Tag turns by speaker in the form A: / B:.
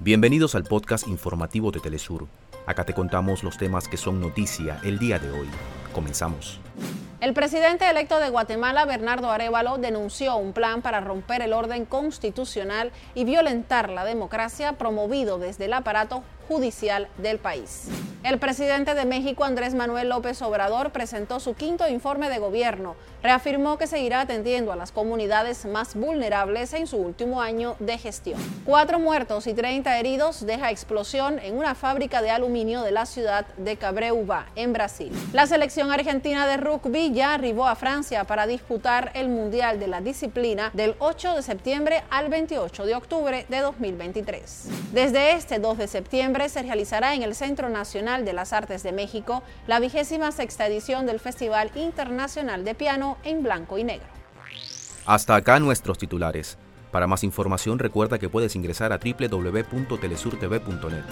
A: Bienvenidos al podcast informativo de Telesur. Acá te contamos los temas que son noticia el día de hoy. Comenzamos.
B: El presidente electo de Guatemala, Bernardo Arevalo, denunció un plan para romper el orden constitucional y violentar la democracia promovido desde el aparato judicial del país. El presidente de México, Andrés Manuel López Obrador, presentó su quinto informe de gobierno. Reafirmó que seguirá atendiendo a las comunidades más vulnerables en su último año de gestión. Cuatro muertos y 30 heridos deja explosión en una fábrica de aluminio de la ciudad de Cabreuba, en Brasil. La selección argentina de rugby ya arribó a Francia para disputar el Mundial de la Disciplina del 8 de septiembre al 28 de octubre de 2023. Desde este 2 de se realizará en el Centro Nacional de las Artes de México la vigésima sexta edición del Festival Internacional de Piano en Blanco y Negro.
A: Hasta acá nuestros titulares. Para más información recuerda que puedes ingresar a www.telesurtv.net.